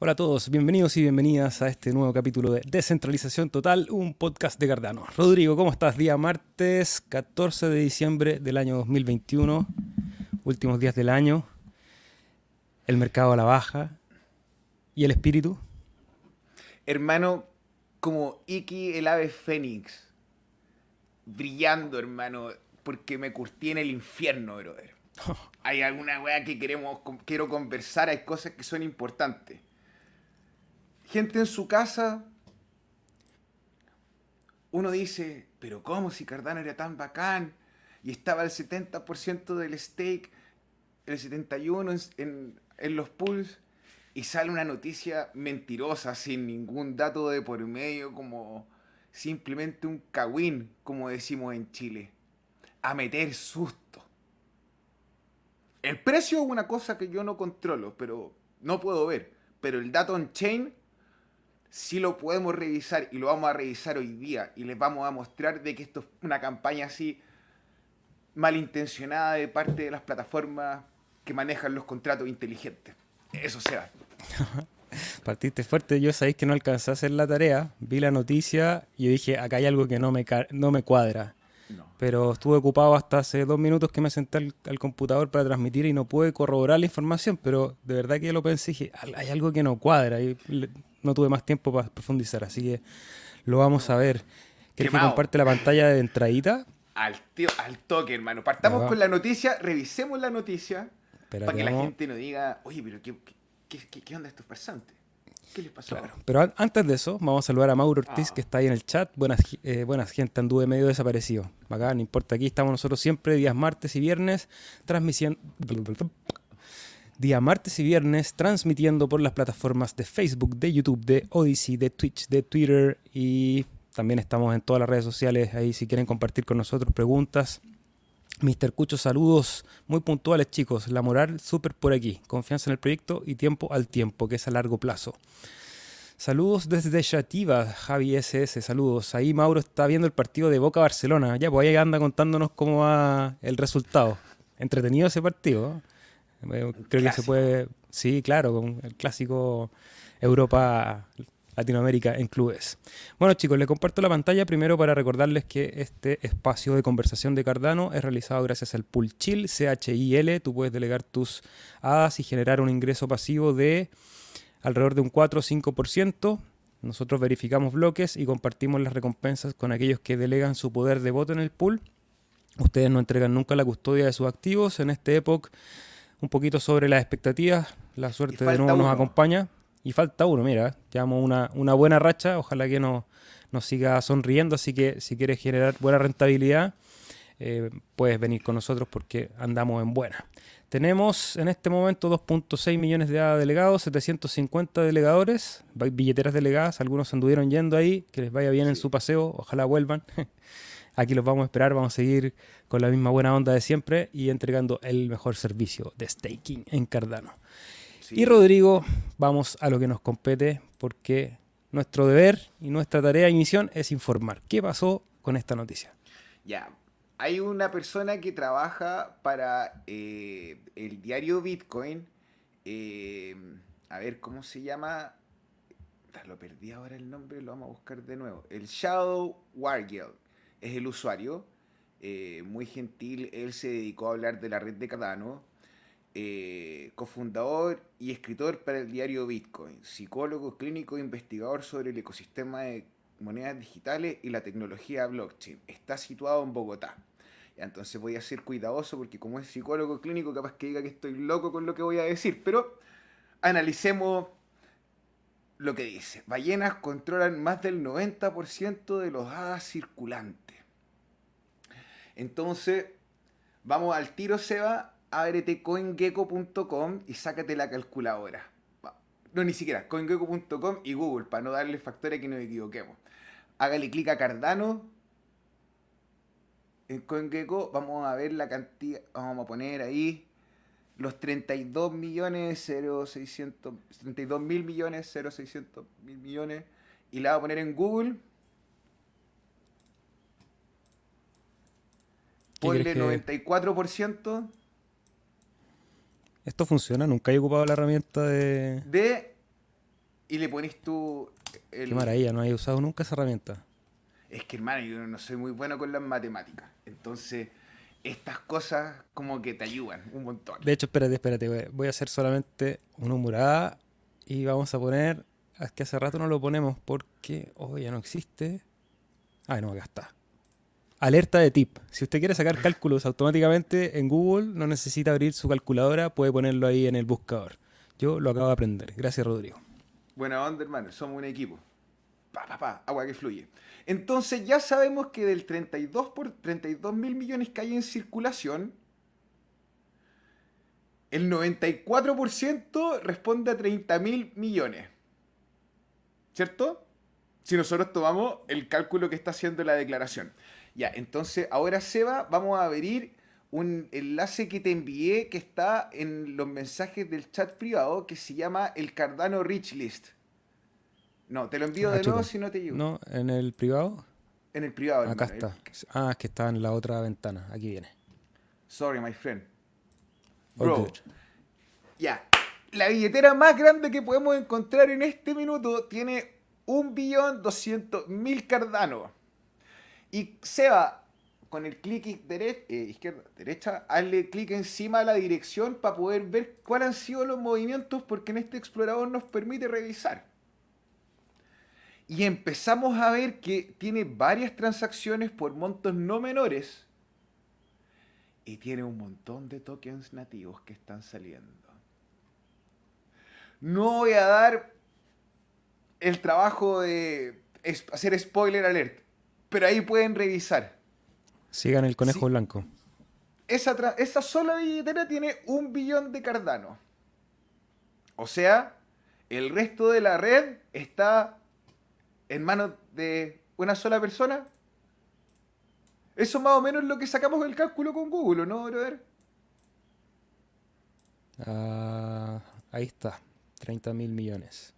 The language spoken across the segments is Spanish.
Hola a todos, bienvenidos y bienvenidas a este nuevo capítulo de Descentralización Total, un podcast de Cardano. Rodrigo, ¿cómo estás? Día martes 14 de diciembre del año 2021, últimos días del año, el mercado a la baja y el espíritu. Hermano, como Iki el ave fénix, brillando, hermano, porque me curtí en el infierno, brother. Hay alguna weá que queremos, quiero conversar, hay cosas que son importantes gente en su casa, uno dice, pero ¿cómo si Cardano era tan bacán? Y estaba el 70% del stake, el 71% en, en, los pools, y sale una noticia mentirosa, sin ningún dato de por medio, como simplemente un cagüín, como decimos en Chile. A meter susto. El precio es una cosa que yo no controlo, pero no puedo ver. Pero el dato on-chain si lo podemos revisar y lo vamos a revisar hoy día y les vamos a mostrar de que esto es una campaña así malintencionada de parte de las plataformas que manejan los contratos inteligentes. Eso sea. Partiste fuerte, yo sabéis que no alcancé a hacer la tarea, vi la noticia y dije, acá hay algo que no me, no me cuadra. Pero estuve ocupado hasta hace dos minutos que me senté al, computador para transmitir y no pude corroborar la información, pero de verdad que lo pensé y dije, hay algo que no cuadra. Y no tuve más tiempo para profundizar, así que lo vamos a ver. ¿Quieres que comparte la pantalla de entradita? Al, tío, al toque, hermano. Partamos con la noticia, revisemos la noticia para que la gente nos diga, oye, pero ¿qué, qué, qué, onda estos farsantes? ¿Qué les pasó? Claro. Pero antes de eso, vamos a saludar a Mauro Ortiz, ah. que está ahí en el chat. Buenas, eh, buenas gente, anduve medio desaparecido. Acá, no importa, aquí estamos nosotros siempre, días martes y viernes, transmisión día martes y viernes, transmitiendo por las plataformas de Facebook, de YouTube, de Odyssey, de Twitch, de Twitter y también estamos en todas las redes sociales ahí si quieren compartir con nosotros preguntas. Mr. Cucho, saludos muy puntuales chicos. La moral súper por aquí. Confianza en el proyecto y tiempo al tiempo, que es a largo plazo. Saludos desde Shativa, Javi SS, saludos. Ahí Mauro está viendo el partido de Boca Barcelona. Ya, pues ahí anda contándonos cómo va el resultado. Entretenido ese partido. Eh, creo que se puede, sí, claro, con el clásico Europa Latinoamérica en clubes. Bueno chicos, les comparto la pantalla primero para recordarles que este espacio de conversación de Cardano es realizado gracias al Pool Chill, CHIL. Tú puedes delegar tus hadas y generar un ingreso pasivo de alrededor de un 4 o 5%. Nosotros verificamos bloques y compartimos las recompensas con aquellos que delegan su poder de voto en el pool. Ustedes no entregan nunca la custodia de sus activos. En este época un poquito sobre las expectativas. La suerte de nuevo nos acompaña. Y falta uno, mira, llevamos una, una buena racha. Ojalá que nos, nos siga sonriendo. Así que si quieres generar buena rentabilidad, eh, puedes venir con nosotros porque andamos en buena. Tenemos en este momento 2.6 millones de delegados, 750 delegadores, billeteras delegadas, algunos anduvieron yendo ahí, que les vaya bien en su paseo, ojalá vuelvan. Aquí los vamos a esperar, vamos a seguir con la misma buena onda de siempre y entregando el mejor servicio de staking en Cardano. Y Rodrigo, vamos a lo que nos compete porque nuestro deber y nuestra tarea y misión es informar. ¿Qué pasó con esta noticia? Ya, hay una persona que trabaja para eh, el diario Bitcoin. Eh, a ver, ¿cómo se llama? Lo perdí ahora el nombre, lo vamos a buscar de nuevo. El Shadow Wargill es el usuario. Eh, muy gentil, él se dedicó a hablar de la red de Cardano. Eh, cofundador y escritor para el diario Bitcoin, psicólogo clínico e investigador sobre el ecosistema de monedas digitales y la tecnología blockchain. Está situado en Bogotá. Entonces voy a ser cuidadoso porque como es psicólogo clínico capaz que diga que estoy loco con lo que voy a decir, pero analicemos lo que dice. Ballenas controlan más del 90% de los hadas circulantes. Entonces, vamos al tiro, Seba, ábrete coingecko.com y sácate la calculadora. No, ni siquiera, coingecko.com y Google, para no darle factores que nos equivoquemos. Hágale clic a Cardano. En CoinGecko vamos a ver la cantidad, vamos a poner ahí los 32 millones 0600 32 mil millones 0600 mil millones y la vamos a poner en Google Ponle 94%. Esto funciona, nunca he ocupado la herramienta de. De y le pones tú... El... Qué maravilla, no he usado nunca esa herramienta. Es que hermano, yo no soy muy bueno con las matemáticas. Entonces, estas cosas como que te ayudan un montón. De hecho, espérate, espérate. Voy a hacer solamente una humorada y vamos a poner... Es que hace rato no lo ponemos porque... Oh, ya no existe. Ah, no, acá está. Alerta de tip. Si usted quiere sacar cálculos automáticamente en Google, no necesita abrir su calculadora, puede ponerlo ahí en el buscador. Yo lo acabo de aprender. Gracias, Rodrigo. Buena onda, hermano. Somos un equipo. Pa, pa, pa. Agua que fluye. Entonces ya sabemos que del 32 por 32 mil millones que hay en circulación, el 94% responde a 30 mil millones. ¿Cierto? Si nosotros tomamos el cálculo que está haciendo la declaración. Ya, entonces ahora Seba, vamos a abrir un enlace que te envié que está en los mensajes del chat privado que se llama el Cardano Rich List. No, te lo envío ah, de nuevo si no te ayudo. No, en el privado. En el privado. Acá está. Ah, es que está en la otra ventana. Aquí viene. Sorry, my friend. Bro. Ya. La billetera más grande que podemos encontrar en este minuto tiene 1.200.000 Cardano. Y Seba, con el clic eh, izquierda, derecha, hazle clic encima de la dirección para poder ver cuáles han sido los movimientos, porque en este explorador nos permite revisar. Y empezamos a ver que tiene varias transacciones por montos no menores. Y tiene un montón de tokens nativos que están saliendo. No voy a dar el trabajo de hacer spoiler alert, pero ahí pueden revisar. Sigan el conejo blanco. Esa, esa sola billetera tiene un billón de Cardano. O sea, el resto de la red está en manos de una sola persona. Eso más o menos es lo que sacamos del cálculo con Google, ¿no, brother? Ah, ahí está, 30 mil millones.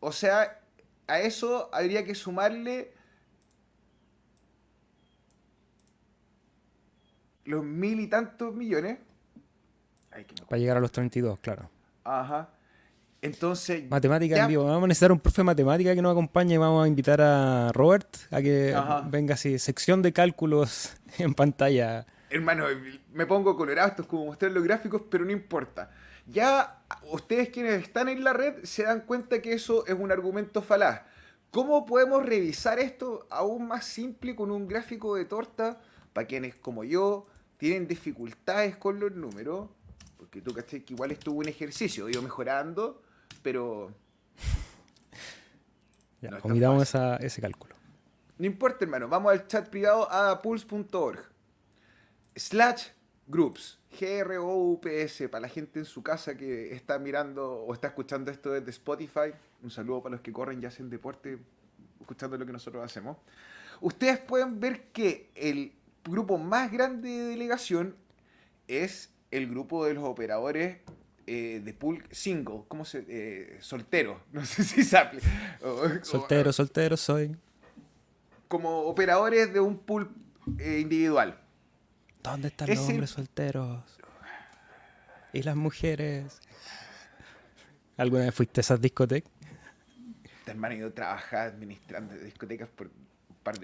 O sea, a eso habría que sumarle los mil y tantos millones. Para llegar a los 32, claro. Ajá. Entonces. Matemática en vivo. Vamos a necesitar un profe de matemática que nos acompañe. Vamos a invitar a Robert a que venga así, sección de cálculos en pantalla. Hermano, me pongo colorado, esto es como mostrar los gráficos, pero no importa. Ya ustedes quienes están en la red se dan cuenta que eso es un argumento falaz. ¿Cómo podemos revisar esto aún más simple con un gráfico de torta para quienes como yo tienen dificultades con los números? Porque tú caché que igual estuvo un ejercicio, ido mejorando, pero. Ya, no ese cálculo. No importa, hermano. Vamos al chat privado adapulse.org. Slash groups. G-R-O-U-P-S. Para la gente en su casa que está mirando o está escuchando esto desde Spotify. Un saludo para los que corren y hacen deporte escuchando lo que nosotros hacemos. Ustedes pueden ver que el grupo más grande de delegación es el grupo de los operadores eh, de pool single, ¿cómo se? Eh, soltero, no sé si sabe. soltero, soltero soy. Como operadores de un pool eh, individual. ¿Dónde están los hombres solteros? ¿Y las mujeres? ¿Alguna vez fuiste a esas discotecas? Hermano, yo trabajaba administrando discotecas por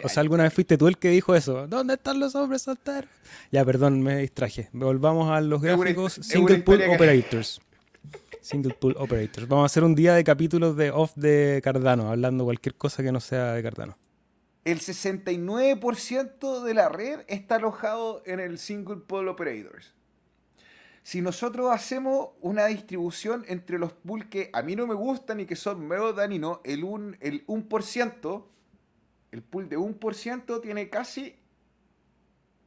o sea, alguna vez fuiste tú el que dijo eso. ¿Dónde están los hombres solteros? Ya, perdón, me distraje. Volvamos a los gráficos. Single Pool Operators. Single Pool Operators. Vamos a hacer un día de capítulos de off de Cardano, hablando cualquier cosa que no sea de Cardano. El 69% de la red está alojado en el Single Pool Operators. Si nosotros hacemos una distribución entre los pools que a mí no me gustan y que son medio daninos, el, un, el 1%, el pool de 1% tiene casi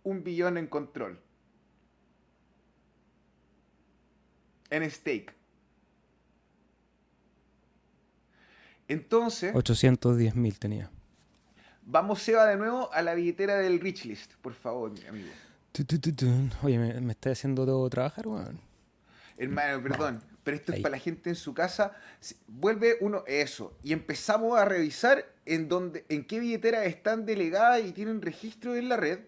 un billón en control. En stake. Entonces. 810 mil tenía. Vamos, Seba, de nuevo a la billetera del Rich List, por favor, mi amigo. Oye, ¿me, me está haciendo todo trabajar, weón? Hermano, perdón pero esto es para la gente en su casa. Vuelve uno eso y empezamos a revisar en dónde, en qué billeteras están delegadas y tienen registro en la red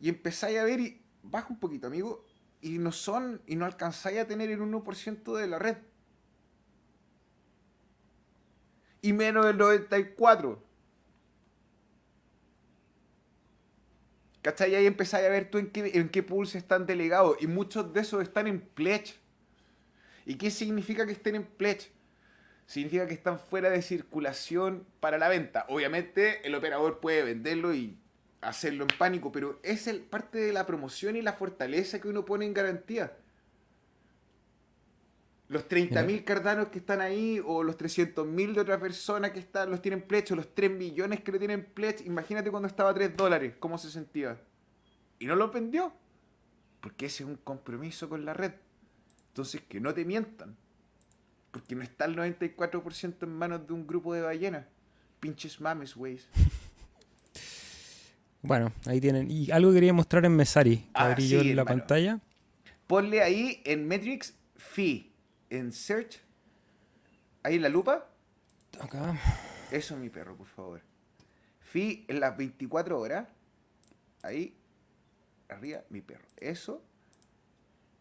y empezáis a ver y baja un poquito, amigo, y no son y no alcanzáis a tener el 1% de la red. y menos del 94. ¿Cachai? Y ahí empezáis a ver tú en qué, en qué pools están delegados. Y muchos de esos están en pledge. ¿Y qué significa que estén en pledge? Significa que están fuera de circulación para la venta. Obviamente el operador puede venderlo y hacerlo en pánico, pero es el, parte de la promoción y la fortaleza que uno pone en garantía. Los 30.000 cardanos que están ahí, o los 300.000 de otra persona que están, los tienen pledge, o los 3 millones que lo tienen pledge. Imagínate cuando estaba a 3 dólares, cómo se sentía. Y no lo vendió. Porque ese es un compromiso con la red. Entonces, que no te mientan. Porque no está el 94% en manos de un grupo de ballenas. Pinches mames, güeyes. Bueno, ahí tienen. Y algo quería mostrar en Mesari, Ah, abrí yo sí, en la hermano. pantalla. Ponle ahí en Metrics Fee. En Search. Ahí en la lupa. Acá. Eso, mi perro, por favor. Fee en las 24 horas. Ahí. Arriba, mi perro. Eso.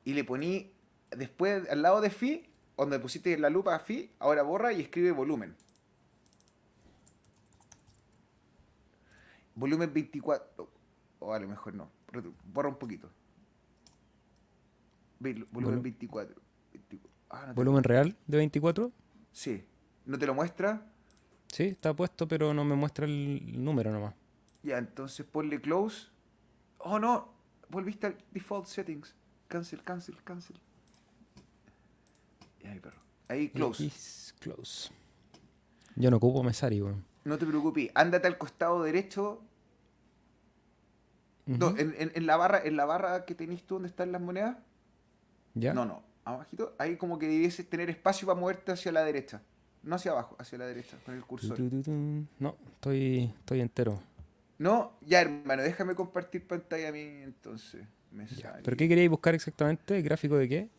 Y le poní. Después, al lado de Fee, donde pusiste la lupa Fee, ahora borra y escribe volumen. Volumen 24. O a lo mejor no. Borra un poquito. Volumen Volu- 24. 24. Ah, no Volumen real de 24. Sí. ¿No te lo muestra? Sí, está puesto, pero no me muestra el número nomás. Ya, entonces ponle close. Oh no, volviste al default settings. Cancel, cancel, cancel. Mi perro. Ahí close. X close. Yo no ocupo Mesari, weón. No te preocupes, ándate al costado derecho. No, en, en- en la barra, en la barra que tenés tú donde están las monedas. ¿Ya? No, no. Abajito, ahí como que debieses tener espacio para moverte hacia la derecha. No hacia abajo, hacia la derecha, con el cursor. No, estoy, estoy entero. No, ya hermano, déjame compartir pantalla a mí entonces. Me Ya. ¿Pero qué queríais buscar exactamente? ¿El gráfico de qué?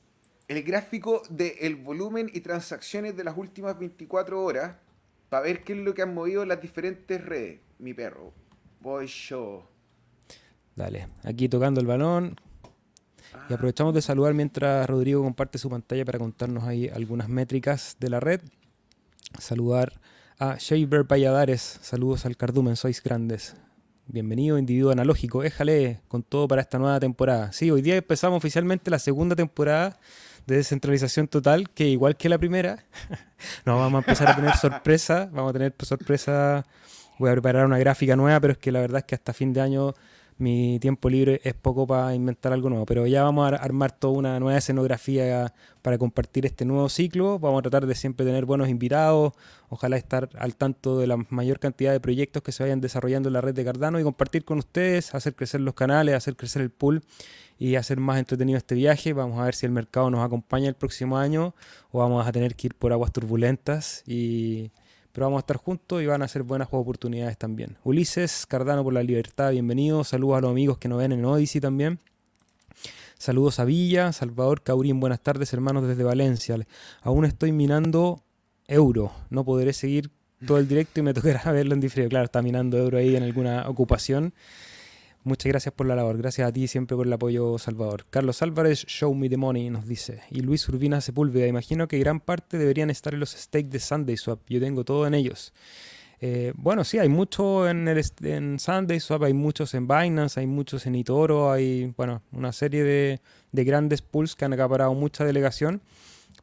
El gráfico del volumen y transacciones de las últimas 24 horas para ver qué es lo que han movido las diferentes redes. Mi perro. Voy show. Dale, aquí tocando el balón. Y aprovechamos de saludar mientras Rodrigo comparte su pantalla para contarnos ahí algunas métricas de la red. Saludar a Shaver Valladares. Saludos al Cardumen, sois grandes. Bienvenido, individuo analógico. Éjale con todo para esta nueva temporada. Sí, hoy día empezamos oficialmente la segunda temporada de descentralización total, que igual que la primera, no vamos a empezar a tener sorpresa. Vamos a tener sorpresa. Voy a preparar una gráfica nueva, pero es que la verdad es que hasta fin de año mi tiempo libre es poco para inventar algo nuevo, pero ya vamos a ar- armar toda una nueva escenografía para compartir este nuevo ciclo. Vamos a tratar de siempre tener buenos invitados, ojalá estar al tanto de la mayor cantidad de proyectos que se vayan desarrollando en la red de Cardano y compartir con ustedes, hacer crecer los canales, hacer crecer el pool y hacer más entretenido este viaje. Vamos a ver si el mercado nos acompaña el próximo año o vamos a tener que ir por aguas turbulentas y pero vamos a estar juntos y van a ser buenas oportunidades también. Ulises, Cardano por la libertad, bienvenido. Saludos a los amigos que nos ven en Odyssey también. Saludos a Villa, Salvador Caurín, buenas tardes hermanos desde Valencia. Aún estoy minando euro, no podré seguir todo el directo y me tocará verlo en diferido. Claro, está minando euro ahí en alguna ocupación. Muchas gracias por la labor, gracias a ti siempre por el apoyo, Salvador. Carlos Álvarez, Show Me the Money, nos dice. Y Luis Urbina Sepúlveda, imagino que gran parte deberían estar en los stakes de Sunday Swap. Yo tengo todo en ellos. Eh, bueno, sí, hay mucho en, el, en Sunday Swap, hay muchos en Binance, hay muchos en Itoro, hay, bueno, una serie de, de grandes pools que han acaparado mucha delegación,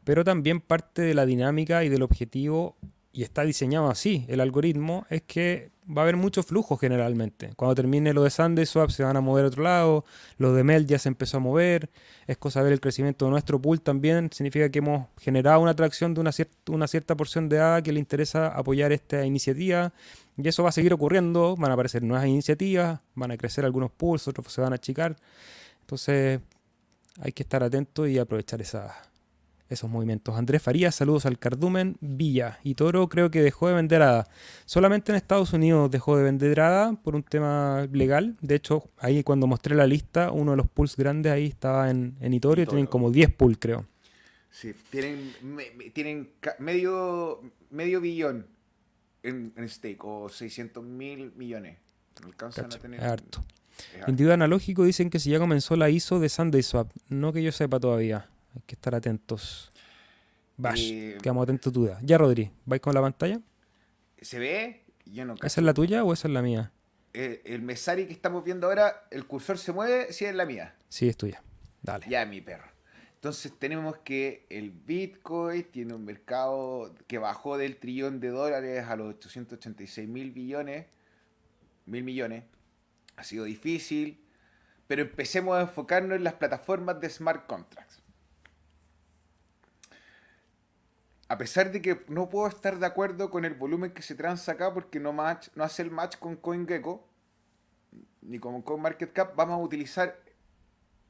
pero también parte de la dinámica y del objetivo, y está diseñado así, el algoritmo, es que va a haber mucho flujo generalmente. Cuando termine lo de Sunday Swap se van a mover a otro lado, lo de Mel ya se empezó a mover, es cosa de ver el crecimiento de nuestro pool también, significa que hemos generado una atracción de una, cier- una cierta porción de A que le interesa apoyar esta iniciativa, y eso va a seguir ocurriendo, van a aparecer nuevas iniciativas, van a crecer algunos pools, otros se van a achicar, entonces hay que estar atento y aprovechar esa- esos movimientos. Andrés Farías, saludos al Cardumen, Villa y Toro creo que dejó de vender ADA. Solamente en Estados Unidos dejó de vender ADA por un tema legal. De hecho, ahí cuando mostré la lista, uno de los pools grandes ahí estaba en, en Itoro y tienen como 10 pools, creo. Sí, tienen, me- tienen medio, medio billón en, en stake o 600 mil millones. Alcanzan Cacha, a tener. harto. Individuo analógico dicen que si ya comenzó la ISO de Sunday Swap. No que yo sepa todavía. Hay que estar atentos. Bash, Eh, quedamos atentos duda. Ya, Rodri, ¿vais con la pantalla? ¿Se ve? Yo no ¿Esa es la tuya o esa es la mía? Eh, el Mesari que estamos viendo ahora, el cursor se mueve, sí es la mía. Sí, es tuya. Dale. Ya, mi perro. Entonces tenemos que el Bitcoin tiene un mercado que bajó del trillón de dólares a los 886 mil billones, mil millones. Ha sido difícil, pero empecemos a enfocarnos en las plataformas de smart contracts. A pesar de que no puedo estar de acuerdo con el volumen que se transa acá porque no, match, no hace el match con CoinGecko ni con CoinMarketCap, vamos a utilizar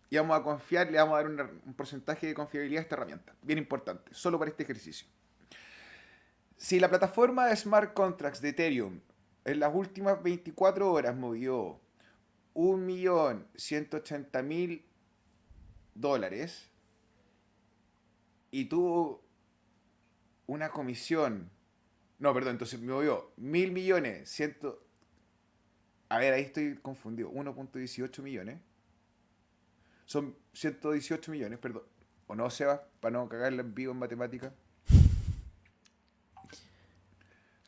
y vamos a confiar, le vamos a dar un porcentaje de confiabilidad a esta herramienta. Bien importante, solo para este ejercicio. Si la plataforma de smart contracts de Ethereum en las últimas 24 horas movió 1.180.000 dólares y tuvo una comisión. No, perdón, entonces me movió mil millones, ciento. A ver, ahí estoy confundido. 1.18 millones. Son 118 millones, perdón. ¿O no, Seba? Para no cagarla en vivo en matemática.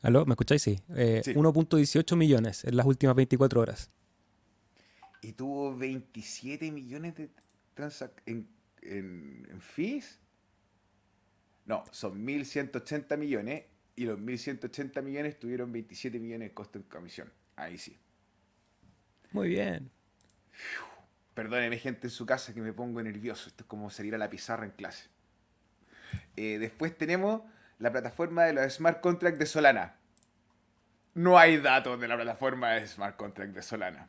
¿Aló? ¿Me escucháis? Sí. 1.18 eh, millones en las últimas 24 horas. Y tuvo 27 millones de transacciones en, en fees. No, son 1.180 millones y los 1.180 millones tuvieron 27 millones de costo en comisión. Ahí sí. Muy bien. Perdóneme gente en su casa que me pongo nervioso. Esto es como salir a la pizarra en clase. Eh, después tenemos la plataforma de los smart contracts de Solana. No hay datos de la plataforma de smart contract de Solana.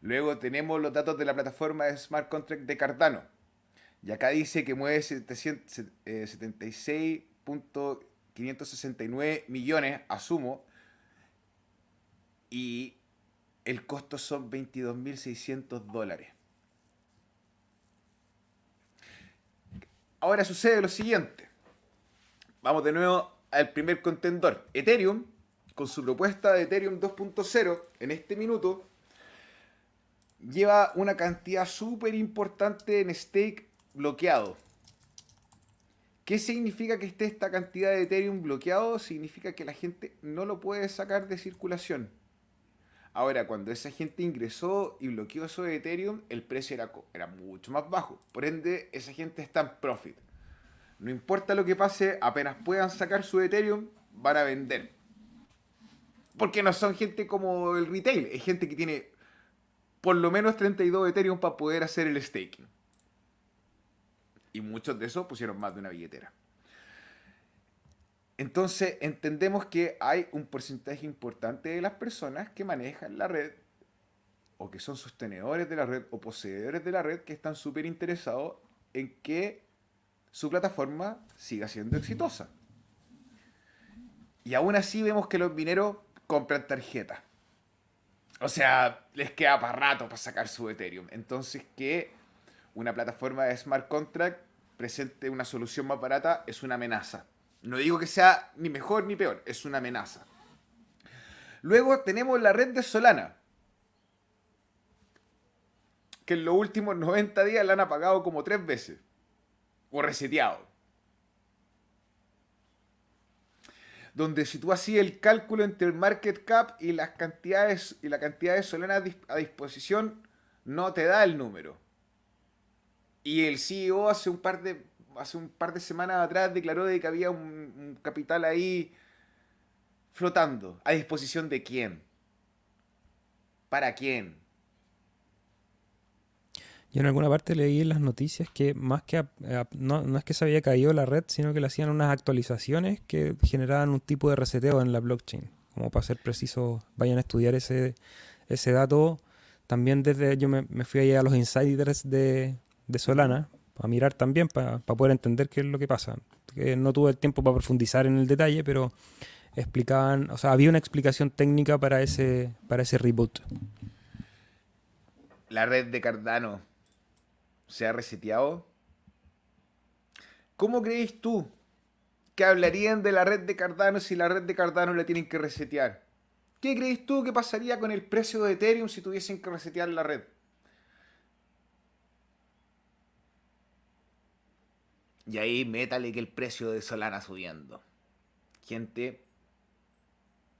Luego tenemos los datos de la plataforma de smart contract de Cardano y acá dice que mueve 76.569 eh, millones, asumo, y el costo son 22.600 dólares. Ahora sucede lo siguiente. Vamos de nuevo al primer contendor. Ethereum, con su propuesta de Ethereum 2.0, en este minuto, lleva una cantidad súper importante en stake bloqueado. ¿Qué significa que esté esta cantidad de Ethereum bloqueado? Significa que la gente no lo puede sacar de circulación. Ahora, cuando esa gente ingresó y bloqueó eso Ethereum, el precio era, era mucho más bajo. Por ende, esa gente está en profit. No importa lo que pase, apenas puedan sacar su Ethereum, van a vender. Porque no son gente como el retail, es gente que tiene por lo menos 32 Ethereum para poder hacer el staking. Y muchos de esos pusieron más de una billetera. Entonces entendemos que hay un porcentaje importante de las personas que manejan la red o que son sostenedores de la red o poseedores de la red que están súper interesados en que su plataforma siga siendo exitosa. Y aún así vemos que los mineros compran tarjetas. O sea, les queda para rato para sacar su Ethereum. Entonces que una plataforma de smart contract presente una solución más barata es una amenaza. No digo que sea ni mejor ni peor, es una amenaza. Luego tenemos la red de Solana, que en los últimos 90 días la han apagado como tres veces, o reseteado. Donde si tú hacías el cálculo entre el market cap y las cantidades y la cantidad de Solana a disposición, no te da el número. Y el CEO hace un par de, hace un par de semanas atrás declaró de que había un, capital ahí flotando. ¿A disposición de quién? ¿Para quién? Yo en alguna parte leí en las noticias que más que no, no, es que se había caído la red, sino que le hacían unas actualizaciones que generaban un tipo de reseteo en la blockchain. Como para ser preciso, vayan a estudiar ese, ese dato. También desde yo me, me fui allá a los insiders de, de Solana, a mirar también, para poder entender qué es lo que pasa. Que no tuve el tiempo para profundizar en el detalle, pero explicaban, o sea, había una explicación técnica para ese, para ese reboot. La red de Cardano se ha reseteado. ¿Cómo crees tú que hablarían de la red de Cardano si la red de Cardano la tienen que resetear? ¿Qué crees tú que pasaría con el precio de Ethereum si tuviesen que resetear la red? Y ahí métale que el precio de Solana subiendo. Gente,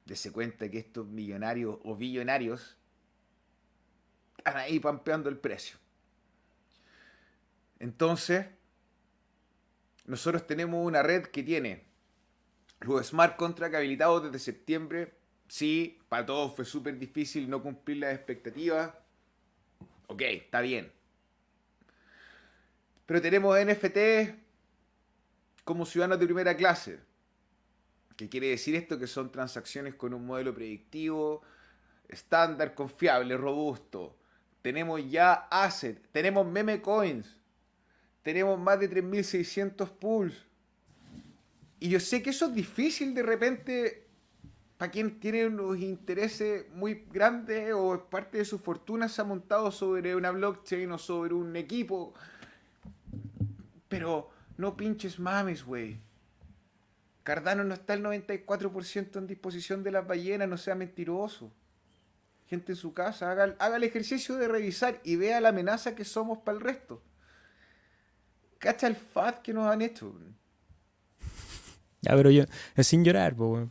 Dese cuenta que estos millonarios o billonarios están ahí pampeando el precio. Entonces, nosotros tenemos una red que tiene los smart contracts habilitados desde septiembre. Sí, para todos fue súper difícil no cumplir las expectativas. Ok, está bien. Pero tenemos NFT como ciudadanos de primera clase. ¿Qué quiere decir esto? Que son transacciones con un modelo predictivo, estándar, confiable, robusto. Tenemos ya asset, tenemos meme coins, tenemos más de 3600 pools. Y yo sé que eso es difícil de repente para quien tiene unos intereses muy grandes o parte de su fortuna se ha montado sobre una blockchain o sobre un equipo. Pero no pinches mames, güey. Cardano no está el 94% en disposición de las ballenas, no sea mentiroso. Gente en su casa, haga, haga el ejercicio de revisar y vea la amenaza que somos para el resto. Cacha el FAD que nos han hecho. Ya, pero yo, es sin llorar, pues,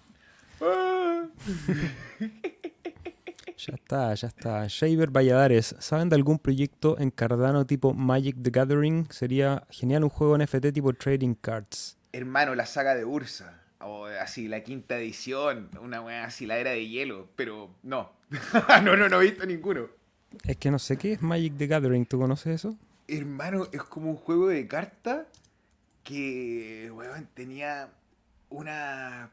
Ya está, ya está. Shaver Valladares, ¿saben de algún proyecto en Cardano tipo Magic the Gathering? Sería genial un juego NFT tipo Trading Cards hermano, la saga de Ursa. O así, la quinta edición, una weá así, la era de hielo. Pero no. no, no, no he visto ninguno. Es que no sé qué es Magic the Gathering, ¿tú conoces eso? Hermano, es como un juego de cartas que, weón, tenía una...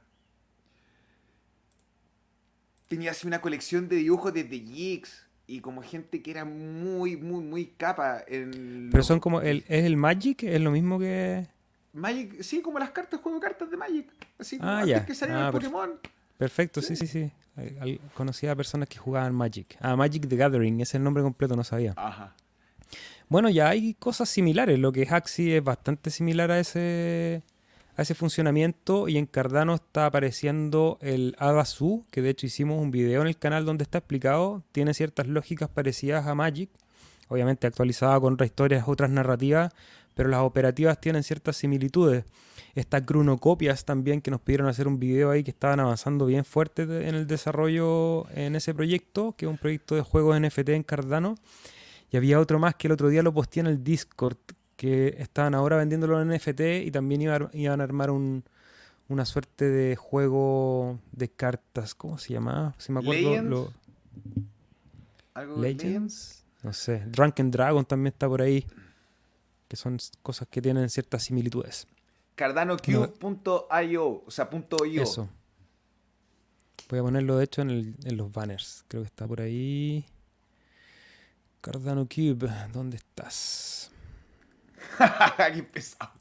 Tenía así una colección de dibujos desde Jigs y como gente que era muy, muy, muy capa. En Pero son como, el, ¿es el Magic? ¿Es lo mismo que...? Magic, sí, como las cartas, juego cartas de Magic. Así como ah, antes que salía ah, el Pokémon. Perfecto, sí, sí, sí. Conocía a personas que jugaban Magic. Ah, Magic the Gathering, es el nombre completo, no sabía. Ajá. Bueno, ya hay cosas similares. Lo que es Axie es bastante similar a ese, ese funcionamiento. Y en Cardano está apareciendo el Adasu, que de hecho hicimos un video en el canal donde está explicado. Tiene ciertas lógicas parecidas a Magic. Obviamente actualizada con otras historias, otras narrativas pero las operativas tienen ciertas similitudes. Estas cronocopias también que nos pidieron hacer un video ahí que estaban avanzando bien fuerte en el desarrollo en ese proyecto, que es un proyecto de juegos NFT en Cardano. Y había otro más que el otro día lo posteé en el Discord, que estaban ahora vendiéndolo en NFT y también iban, a armar un, una suerte de juego de cartas. ¿Cómo se llamaba? Si me acuerdo. Legends. Legends. No sé. Drunken Dragon también está por ahí que son cosas que tienen ciertas similitudes. CardanoCube.io, o sea, .io. Eso. Voy a ponerlo de hecho en, los banners. Creo que está por ahí. Cardano Cube, ¿dónde estás? Qué pesado.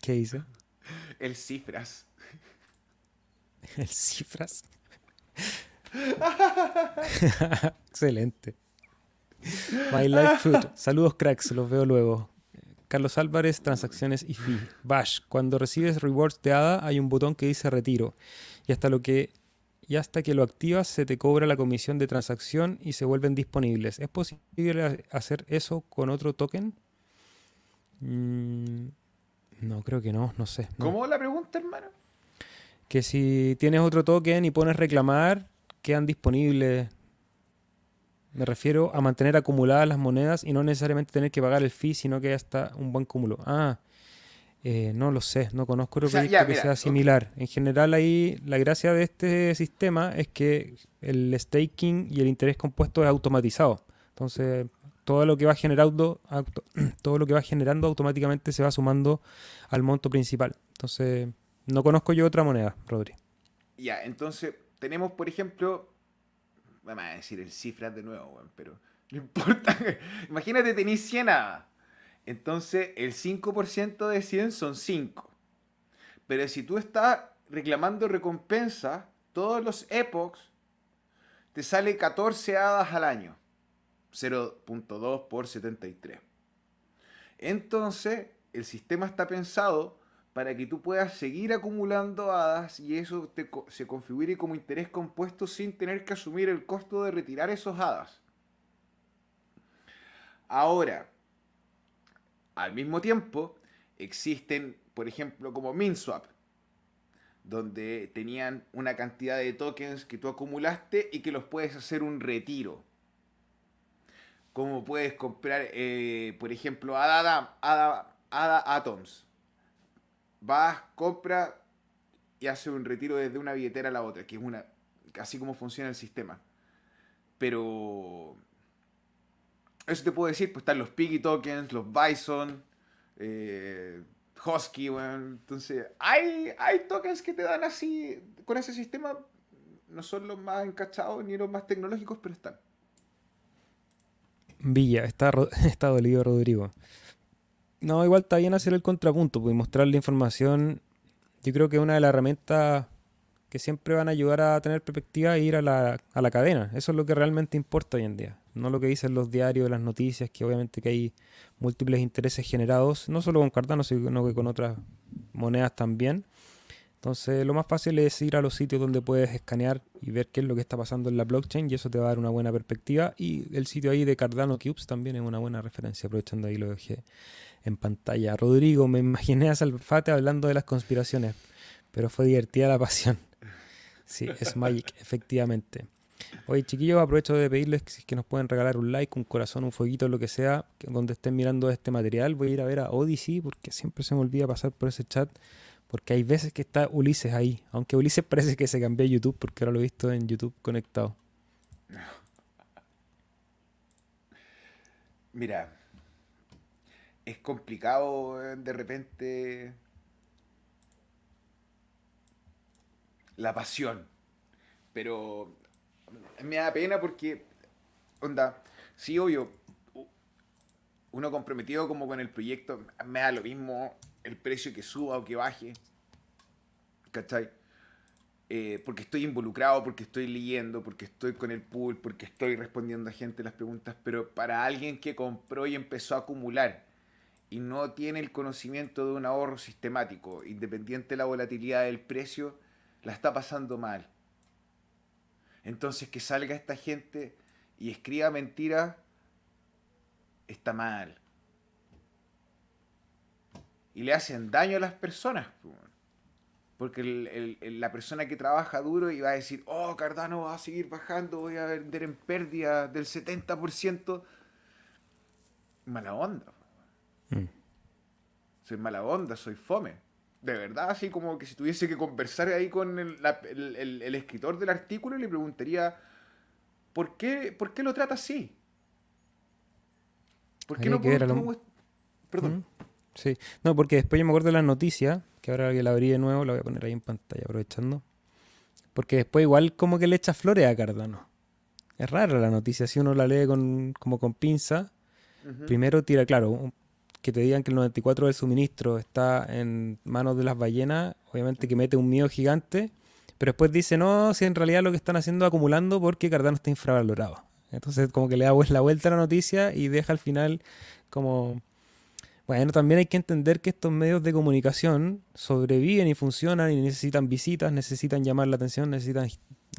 ¿Qué dice? El cifras. El cifras. Excelente. My Life Food. Saludos, cracks. Los veo luego. Carlos Álvarez, transacciones y fee. Bash. Cuando recibes rewards de ADA hay un botón que dice retiro. Y hasta lo que y hasta que lo activas se te cobra la comisión de transacción y se vuelven disponibles. ¿Es posible hacer eso con otro token? Mm, no, creo que no, no sé. ¿Cómo la pregunta, hermano? Que si tienes otro token y pones reclamar, quedan disponibles me refiero a mantener acumuladas las monedas y no necesariamente tener que pagar el fee, sino que hasta un buen cúmulo. Ah, eh, no lo sé, no conozco otro proyecto que sea similar. En general ahí la gracia de este sistema es que el staking y el interés compuesto es automatizado. Entonces, todo lo que va generando, todo lo que va generando automáticamente se va sumando al monto principal. Entonces, no conozco yo otra moneda, Rodri. Ya, entonces tenemos, por ejemplo, vamos a decir el cifras de nuevo, pero no importa. Imagínate, tenés 100 hadas. Entonces, el 5% de 100 son 5. Pero si tú estás reclamando recompensa, todos los epochs, te sale 14 hadas al año. 0.2 por 73. Entonces, el sistema está pensado para que tú puedas seguir acumulando hadas y eso se configure como interés compuesto sin tener que asumir el costo de retirar esos hadas. Ahora, al mismo tiempo, existen, por ejemplo, como MinSwap. donde tenían una cantidad de tokens que tú acumulaste y que los puedes hacer un retiro. Como puedes comprar, eh, por ejemplo, ADA, ADA, ADA Atoms. Vas, compra y hace un retiro desde una billetera a la otra, que es una así como funciona el sistema. Pero eso te puedo decir, pues están los Piggy tokens, los Bison, eh, Husky, Entonces, hay, hay tokens que te dan así, con ese sistema, no son los más encachados ni los más tecnológicos, pero están. Villa, está, está dolido Rodrigo. No, igual está bien hacer el contrapunto, pues mostrar la información. Yo creo que una de las herramientas que siempre van a ayudar a tener perspectiva e ir a la, a la cadena. Eso es lo que realmente importa hoy en día. No lo que dicen los diarios, las noticias, que obviamente que hay múltiples intereses generados, no solo con Cardano, sino que con otras monedas también. Entonces, lo más fácil es ir a los sitios donde puedes escanear y ver qué es lo que está pasando en la blockchain y eso te va a dar una buena perspectiva. Y el sitio ahí de Cardano Cubes también es una buena referencia, aprovechando ahí lo dejé en pantalla. Rodrigo, me imaginé a Salfate hablando de las conspiraciones, pero fue divertida la pasión. Sí, es Magic, efectivamente. Oye, chiquillos, aprovecho de pedirles que nos pueden regalar un like, un corazón, un fueguito, lo que sea, donde estén mirando este material. Voy a ir a ver a Odyssey porque siempre se me olvida pasar por ese chat. Porque hay veces que está Ulises ahí. Aunque Ulises parece que se cambió a YouTube porque ahora lo he visto en YouTube conectado. Mira, es complicado de repente la pasión. Pero me da pena porque, onda, sí, obvio, uno comprometido como con el proyecto, me da lo mismo el precio que suba o que baje. ¿Cachai? Eh, porque estoy involucrado, porque estoy leyendo, porque estoy con el pool, porque estoy respondiendo a gente las preguntas, pero para alguien que compró y empezó a acumular y no tiene el conocimiento de un ahorro sistemático, independiente de la volatilidad del precio, la está pasando mal. Entonces que salga esta gente y escriba mentiras está mal. Y le hacen daño a las personas. Porque la persona que trabaja duro y va a decir, oh, Cardano va a seguir bajando, voy a vender en pérdida del 70%. Mala onda. Mm. Soy mala onda, soy fome de verdad, así como que si tuviese que conversar ahí con el, escritor del artículo, le preguntaría, ¿por qué, ¿por qué lo trata así? ¿Por qué no puedo, Perdón. Sí, no, porque después yo me acuerdo de la noticia, que ahora que la abrí de nuevo, la voy a poner ahí en pantalla, aprovechando. Porque después igual como que le echa flores a Cardano. Es rara la noticia, si uno la lee con, como con pinza, primero tira, claro, que te digan que el 94 del suministro está en manos de las ballenas, obviamente que mete un miedo gigante, pero después dice, no, si en realidad lo que están haciendo es acumulando porque Cardano está infravalorado. Entonces como que le da la vuelta a la noticia y deja al final como... Bueno, también hay que entender que estos medios de comunicación sobreviven y funcionan y necesitan visitas, necesitan llamar la atención, necesitan...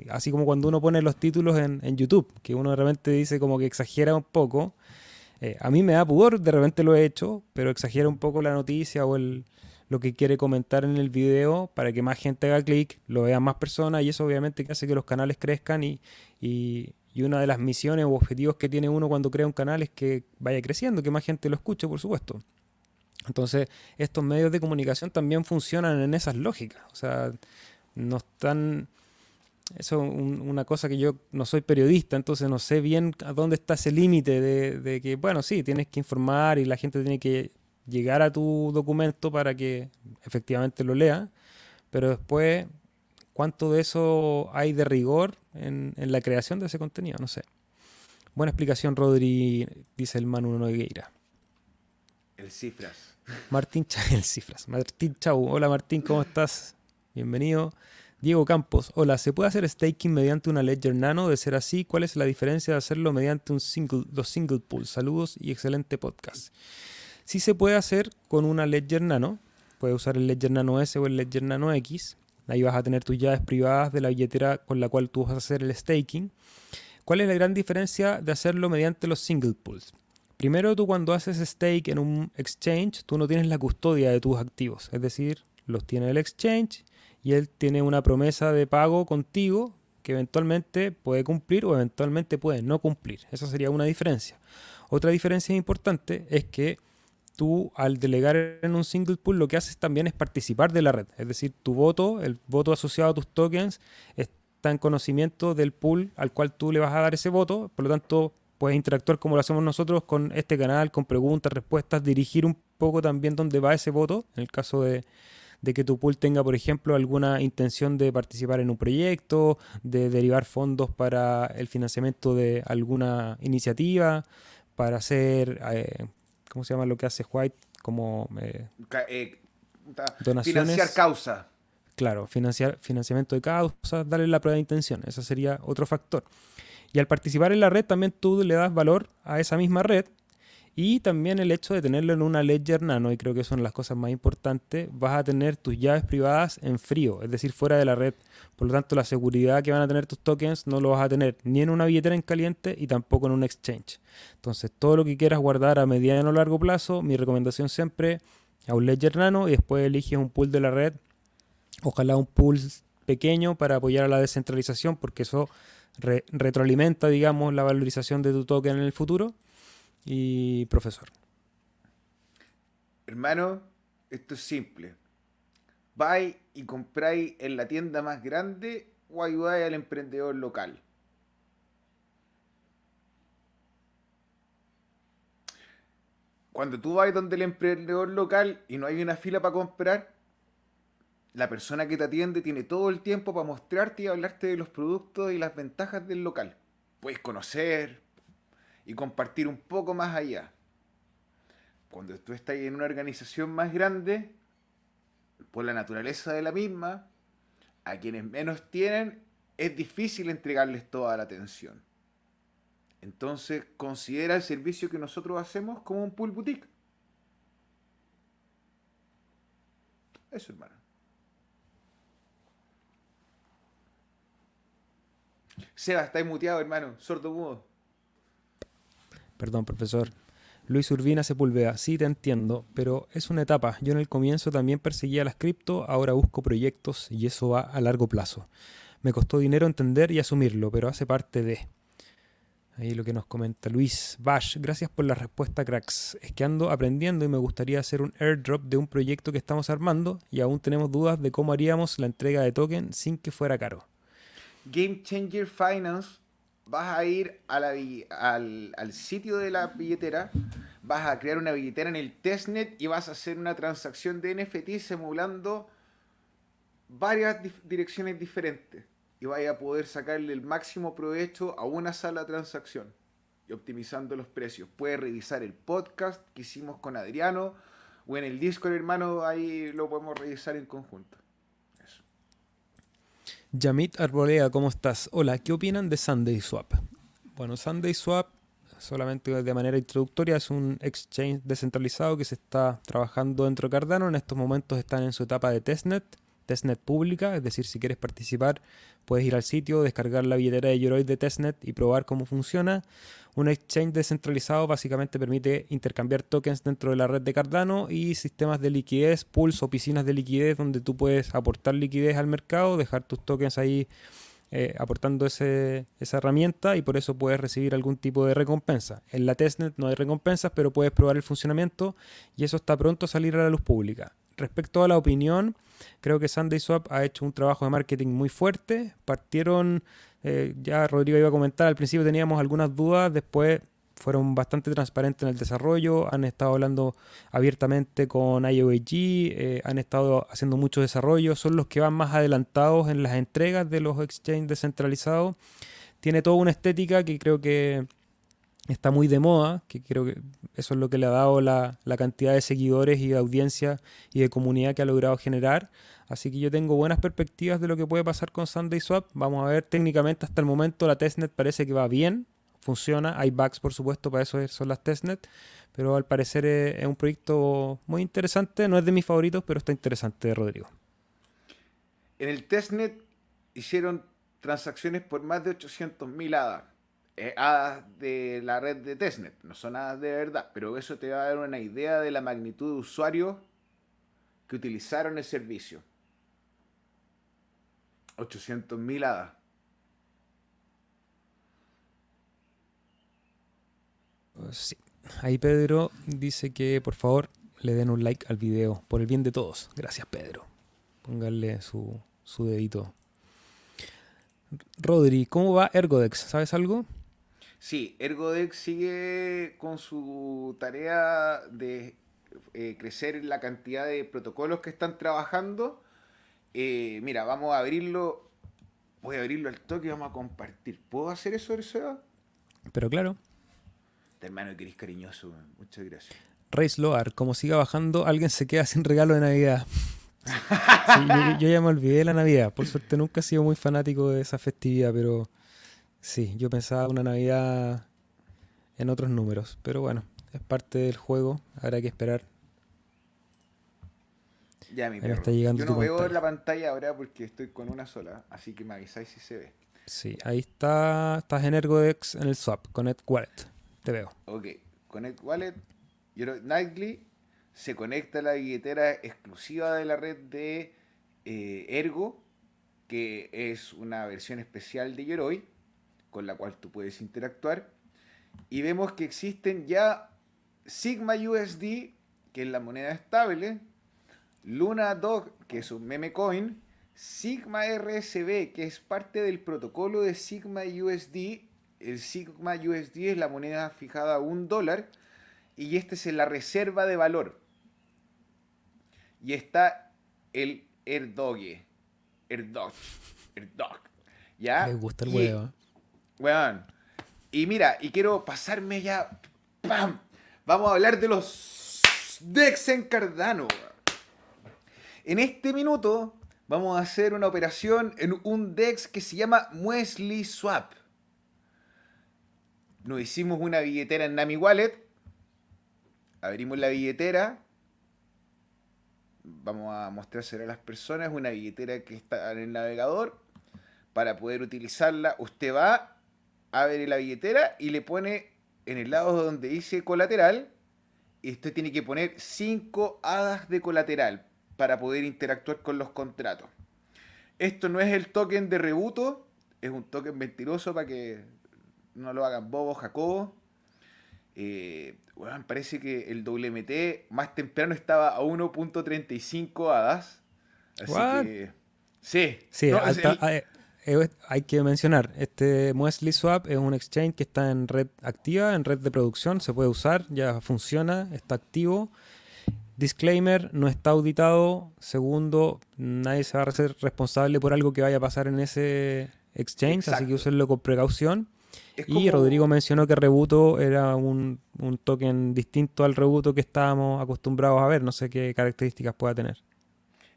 Así como cuando uno pone los títulos en, en YouTube, que uno realmente dice como que exagera un poco, eh, a mí me da pudor, de repente lo he hecho, pero exagera un poco la noticia o el, lo que quiere comentar en el video para que más gente haga clic, lo vean más personas y eso obviamente hace que los canales crezcan y, y, una de las misiones o objetivos que tiene uno cuando crea un canal es que vaya creciendo, que más gente lo escuche, por supuesto. Entonces, estos medios de comunicación también funcionan en esas lógicas. O sea, no están eso es una cosa que yo no soy periodista, entonces no sé bien a dónde está ese límite de, que, bueno, sí, tienes que informar y la gente tiene que llegar a tu documento para que efectivamente lo lea, pero después, ¿cuánto de eso hay de rigor en, la creación de ese contenido? No sé. Buena explicación, Rodri, dice el Manu Nogueira. El Cifras. Martín el Cifras. Martín Chau. Hola Martín, ¿cómo estás? Bienvenido. Diego Campos, hola, ¿se puede hacer staking mediante una Ledger Nano? De ser así, ¿cuál es la diferencia de hacerlo mediante un single, los single pools? Saludos y excelente podcast. Sí se puede hacer con una Ledger Nano, puedes usar el Ledger Nano S o el Ledger Nano X. Ahí vas a tener tus llaves privadas de la billetera con la cual tú vas a hacer el staking. ¿Cuál es la gran diferencia de hacerlo mediante los single pools? Primero, tú cuando haces stake en un exchange, tú no tienes la custodia de tus activos, es decir, los tiene el exchange y él tiene una promesa de pago contigo que eventualmente puede cumplir o eventualmente puede no cumplir. Esa sería una diferencia. Otra diferencia importante es que tú al delegar en un single pool lo que haces también es participar de la red. Es decir, tu voto, el voto asociado a tus tokens, está en conocimiento del pool al cual tú le vas a dar ese voto. Por lo tanto, puedes interactuar como lo hacemos nosotros con este canal, con preguntas, respuestas, dirigir un poco también dónde va ese voto, en el caso de, de que tu pool tenga, por ejemplo, alguna intención de participar en un proyecto, de derivar fondos para el financiamiento de alguna iniciativa, para hacer, eh, ¿cómo se llama lo que hace White? Como eh, eh, donaciones. Financiar causa. Claro, financiar, financiamiento de causas, darle la prueba de intención, ese sería otro factor. Y al participar en la red también tú le das valor a esa misma red y también el hecho de tenerlo en una Ledger Nano, y creo que son las cosas más importantes, vas a tener tus llaves privadas en frío, es decir, fuera de la red. Por lo tanto, la seguridad que van a tener tus tokens no lo vas a tener ni en una billetera en caliente y tampoco en un exchange. Entonces, todo lo que quieras guardar a mediano o largo plazo, mi recomendación siempre a un Ledger Nano y después eliges un pool de la red, ojalá un pool pequeño para apoyar a la descentralización, porque eso retroalimenta, digamos, la valorización de tu token en el futuro y profesor. Hermano, esto es simple. Vais y compráis en la tienda más grande o ayudáis al emprendedor local. Cuando tú vas donde el emprendedor local y no hay una fila para comprar, la persona que te atiende tiene todo el tiempo para mostrarte y hablarte de los productos y las ventajas del local. Puedes conocer, y compartir un poco más allá. Cuando tú estás en una organización más grande, por la naturaleza de la misma, a quienes menos tienen, es difícil entregarles toda la atención. Entonces, considera el servicio que nosotros hacemos como un pool boutique. Eso, hermano. Seba, estáis muteado, hermano. Sordo mudo. Perdón, profesor. Luis Urbina Sepúlveda, sí te entiendo, pero es una etapa. Yo en el comienzo también perseguía las cripto, ahora busco proyectos y eso va a largo plazo. Me costó dinero entender y asumirlo, pero hace parte de... Ahí lo que nos comenta Luis Bash. Gracias por la respuesta, cracks. Es que ando aprendiendo y me gustaría hacer un airdrop de un proyecto que estamos armando y aún tenemos dudas de cómo haríamos la entrega de token sin que fuera caro. Game Changer Finance vas a ir al, sitio de la billetera, vas a crear una billetera en el testnet y vas a hacer una transacción de NFT simulando varias direcciones diferentes. Y vas a poder sacarle el máximo provecho a una sola transacción y optimizando los precios. Puedes revisar el podcast que hicimos con Adriano o en el Discord, hermano, ahí lo podemos revisar en conjunto. Yamit Arbolea, ¿cómo estás? Hola, ¿qué opinan de Sunday Swap? Bueno, Sunday Swap, solamente de manera introductoria, es un exchange descentralizado que se está trabajando dentro de Cardano. En estos momentos están en su etapa de testnet, testnet pública, es decir, si quieres participar, puedes ir al sitio, descargar la billetera de Yoroi de testnet y probar cómo funciona. Un exchange descentralizado básicamente permite intercambiar tokens dentro de la red de Cardano y sistemas de liquidez, pools o piscinas de liquidez donde tú puedes aportar liquidez al mercado, dejar tus tokens ahí eh, aportando esa herramienta y por eso puedes recibir algún tipo de recompensa. En la testnet no hay recompensas, pero puedes probar el funcionamiento y eso está pronto a salir a la luz pública. Respecto a la opinión, creo que SundaySwap ha hecho un trabajo de marketing muy fuerte. Partieron eh, ya Rodrigo iba a comentar, al principio teníamos algunas dudas, después fueron bastante transparentes en el desarrollo, han estado hablando abiertamente con IOAG, eh, han estado haciendo mucho desarrollo, son los que van más adelantados en las entregas de los exchanges descentralizados. Tiene toda una estética que creo que está muy de moda, que creo que eso es lo que le ha dado la, la cantidad de seguidores y de audiencia y de comunidad que ha logrado generar. Así que yo tengo buenas perspectivas de lo que puede pasar con Sunday Swap. Vamos a ver técnicamente hasta el momento la testnet parece que va bien, funciona. Hay bugs por supuesto, para eso son las testnet. Pero al parecer es, un proyecto muy interesante. No es de mis favoritos, pero está interesante, Rodrigo. En el testnet hicieron transacciones por más de 800.000 hadas. Eh, hadas de la red de testnet, no son hadas de verdad, pero eso te va a dar una idea de la magnitud de usuarios que utilizaron el servicio. 800.000 hadas. Sí. Ahí Pedro dice que por favor le den un like al video por el bien de todos. Gracias Pedro. Pónganle su, su dedito. Rodri, ¿cómo va Ergodex? ¿Sabes algo? Sí, Ergodex sigue con su tarea de eh, crecer la cantidad de protocolos que están trabajando. Eh, mira, vamos a abrirlo. Voy a abrirlo al toque y vamos a compartir. ¿Puedo hacer eso, Erseo? Pero claro. De hermano que eres cariñoso. Muchas gracias. Reis Loar, como siga bajando, alguien se queda sin regalo de Navidad. yo, ya me olvidé de la Navidad. Por suerte nunca he sido muy fanático de esa festividad, pero sí, yo pensaba una Navidad en otros números. Pero bueno, es parte del juego. Habrá que esperar. Ya, mi perro. yo no veo la pantalla ahora porque estoy con una sola, así que me avisáis si se ve. Sí, ahí está. Estás en Ergodex en el swap, Connect Wallet. Te veo. Ok, Connect Wallet. Nightly se conecta a la billetera exclusiva de la red de eh, Ergo, que es una versión especial de Yoroi, con la cual tú puedes interactuar. Y vemos que existen ya Sigma USD, que es la moneda estable, Luna Dog, que es un meme coin, Sigma RSB, que es parte del protocolo de Sigma USD. El Sigma USD es la moneda fijada a un dólar y este es la reserva de valor. Y está el Erdogue. Erdog. Erdog. ¿Ya? Me gusta el huevo. Weón. Y mira, y quiero pasarme ya. ¡Pam! Vamos a hablar de los Dex en Cardano. En este minuto vamos a hacer una operación en un DEX que se llama Muesli Swap. Nos hicimos una billetera en Nami Wallet abrimos la billetera. Vamos a mostrársela a las personas. Una billetera que está en el navegador. Para poder utilizarla, usted va, abre la billetera y le pone en el lado donde dice colateral. Y usted tiene que poner 5 hadas de colateral para poder interactuar con los contratos. Esto no es el token de rebuto, es un token mentiroso para que no lo hagan bobo, Jacobo. Eh, parece que el WMT más temprano estaba a 1.35 hadas. Así que. Sí. Sí, eh, eh, hay que mencionar, este Muesli Swap es un exchange que está en red activa, en red de producción, se puede usar, ya funciona, está activo. Disclaimer, no está auditado. Segundo, nadie se va a ser responsable por algo que vaya a pasar en ese exchange, así que úsenlo con precaución. Y Rodrigo mencionó que Rebuto era un, token distinto al Rebuto que estábamos acostumbrados a ver. No sé qué características pueda tener.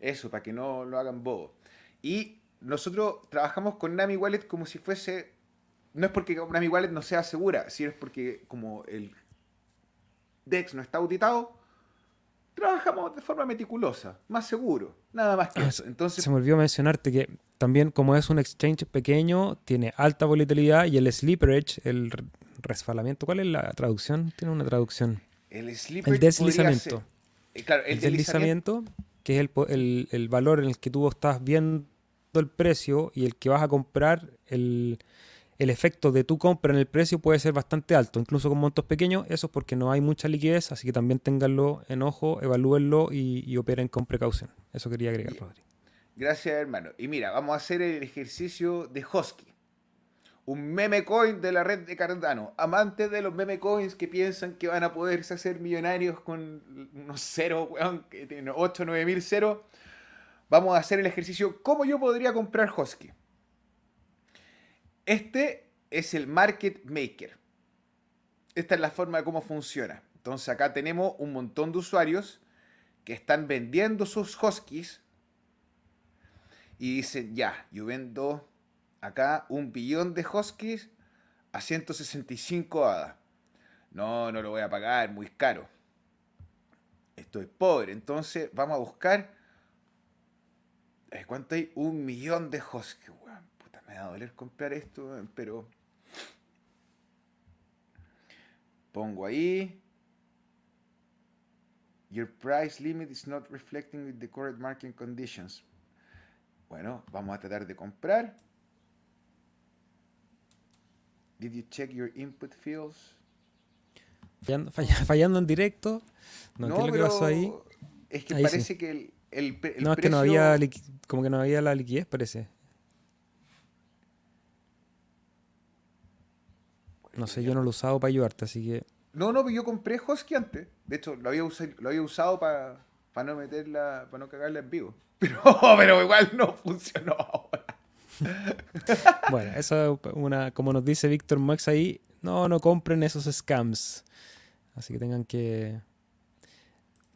Eso, para que no lo hagan bobo. Y nosotros trabajamos con Nami Wallet como si fuese. No es porque Nami Wallet no sea segura, sino es porque como el DEX no está auditado, trabajamos de forma meticulosa, más seguro, nada más que ah, eso. Entonces, se me olvidó mencionarte que también como es un exchange pequeño, tiene alta volatilidad y el slipperage, el resfalamiento, ¿cuál es la traducción? Tiene una traducción. El, deslizamiento. Eh, claro, el, deslizamiento, que es el, el, valor en el que tú estás viendo el precio y el que vas a comprar, el, el efecto de tu compra en el precio puede ser bastante alto, incluso con montos pequeños. Eso es porque no hay mucha liquidez, así que también tenganlo en ojo, evalúenlo y, operen con precaución. Eso quería agregar, Rodri. Gracias, hermano. Y mira, vamos a hacer el ejercicio de Hosky. Un meme coin de la red de Cardano. Amantes de los meme coins que piensan que van a poderse hacer millonarios con unos cero, weón, que tienen 8 9 mil cero. Vamos a hacer el ejercicio. ¿Cómo yo podría comprar Hosky? Este es el market maker. Esta es la forma de cómo funciona. Entonces acá tenemos un montón de usuarios que están vendiendo sus huskies y dicen, ya, yo vendo acá un billón de huskies a 165 hadas. No, no lo voy a pagar, muy caro. Estoy pobre. Entonces vamos a buscar... Eh, ¿Cuánto hay? Un millón de huskies me va a doler comprar esto, pero pongo ahí. Your price limit is not reflecting the current market conditions. Bueno, vamos a tratar de comprar. Did you check your input fields? Fallando, falla- fallando en directo. No, ¿qué es lo que pasó ahí? Es que Ahí parece sí. que el, el, pre- el No, es que no había como que no había la liquidez, parece. No sé, yo no lo he usado para ayudarte, así que No, no, pero yo compré Hosky antes. De hecho, lo había, usa- lo había usado para no meterla, para no cagarla en vivo. Pero, pero igual no funcionó ahora. bueno, eso es una, como nos dice Víctor Max ahí, no, no compren esos scams. Así que tengan que.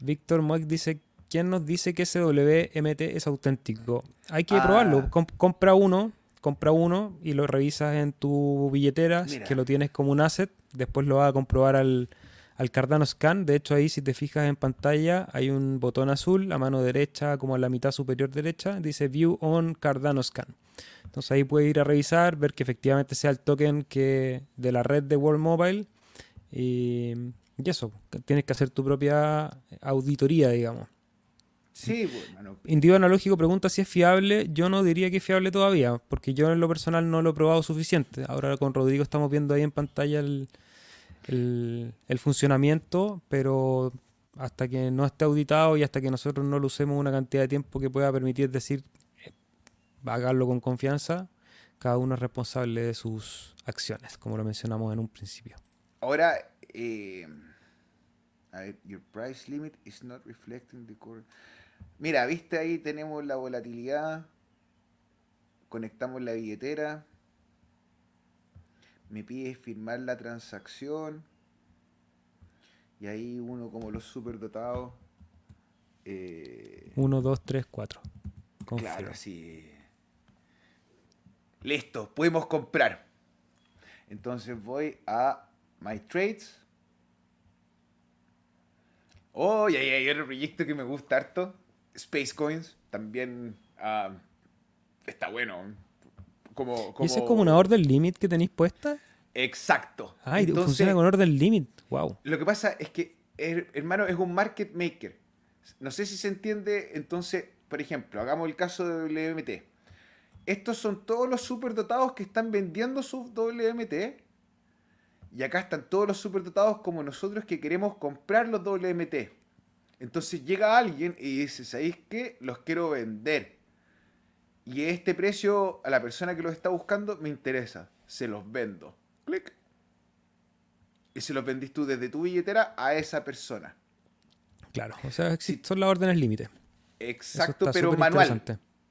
Víctor Max dice, ¿quién nos dice que ese WMT es auténtico? Hay que Ah. probarlo. Com- compra uno, compra uno y lo revisas en tu billetera, Mira. que lo tienes como un asset. Después lo vas a comprobar al, al Cardano Scan. De hecho, ahí si te fijas en pantalla, hay un botón azul a mano derecha, como a la mitad superior derecha, dice View on Cardano Scan. Entonces ahí puedes ir a revisar, ver que efectivamente sea el token que de la red de World Mobile. Y, y eso, tienes que hacer tu propia auditoría, digamos. Sí, pues, hermano. Individuo analógico pregunta si es fiable. Yo no diría que es fiable todavía, porque yo en lo personal no lo he probado suficiente. Ahora con Rodrigo estamos viendo ahí en pantalla el, el- el funcionamiento, pero hasta que no esté auditado y hasta que nosotros no lo usemos una cantidad de tiempo que pueda permitir decir, eh, hagarlo con confianza, cada uno es responsable de sus acciones, como lo mencionamos en un principio. Ahora, eh, your price limit is not reflecting the current. Mira, viste ahí tenemos la volatilidad. Conectamos la billetera. Me pide firmar la transacción. Y ahí uno como los superdotados. Eh, 1, 2, 3, 4. Claro, así. Listo, podemos comprar. Entonces voy a My Trades. Oh, y ahí hay otro proyecto que me gusta harto. Space Coins. También ah, está bueno. Como, ¿Y es como una order limit que tenéis puesta? Exacto. Ah, Entonces, funciona con order limit. Wow. lo que pasa es que, her- hermano, es un market maker. No sé si se entiende. Entonces, por ejemplo, hagamos el caso de WMT. Estos son todos los superdotados que están vendiendo sus WMT. Y acá están todos los superdotados como nosotros que queremos comprar los WMT. Entonces llega alguien y dice, ¿sabéis qué? Los quiero vender. Y este precio a la persona que los está buscando me interesa. Se los vendo. Clic. Y se los vendís tú desde tu billetera a esa persona. Claro. O sea, son las órdenes límite. Exacto, pero manual.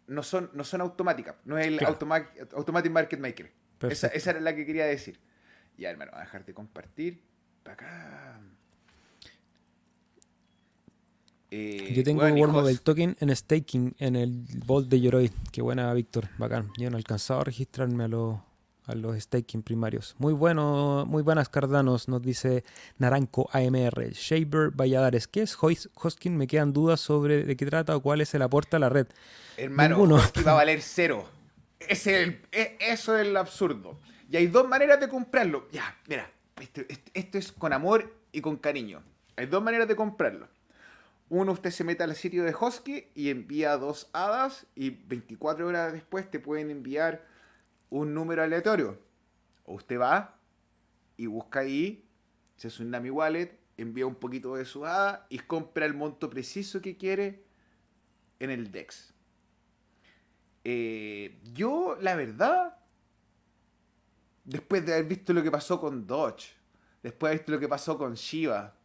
No son, no son automáticas. No es el Claro. automa- Automatic Market Maker. Esa, esa era la que quería decir. Ya, hermano, voy a dejar de compartir. Para acá. Eh, Yo tengo bueno, World Mobile Token en staking en el Vault de Yoroi. Qué buena, Víctor. Bacán. Yo no he alcanzado a registrarme a los, a los staking primarios. Muy bueno, muy buenas Cardanos, nos dice Naranco AMR. Shaber Valladares. ¿Qué es Hoskin? Me quedan dudas sobre de qué trata o cuál es el aporte a la red. Hermano, Ninguno. Va a valer cero. Es el- e- eso es el absurdo. Y hay dos maneras de comprarlo. Ya, mira, este- este- esto es con amor y con cariño. Hay dos maneras de comprarlo. Uno, usted se mete al sitio de Hosky y envía dos hadas y 24 horas después te pueden enviar un número aleatorio. O usted va y busca ahí, se hace un Nami Wallet, envía un poquito de su hada y compra el monto preciso que quiere en el DEX. Eh, yo, la verdad, después de haber visto lo que pasó con Dodge, después de haber visto lo que pasó con Shiba,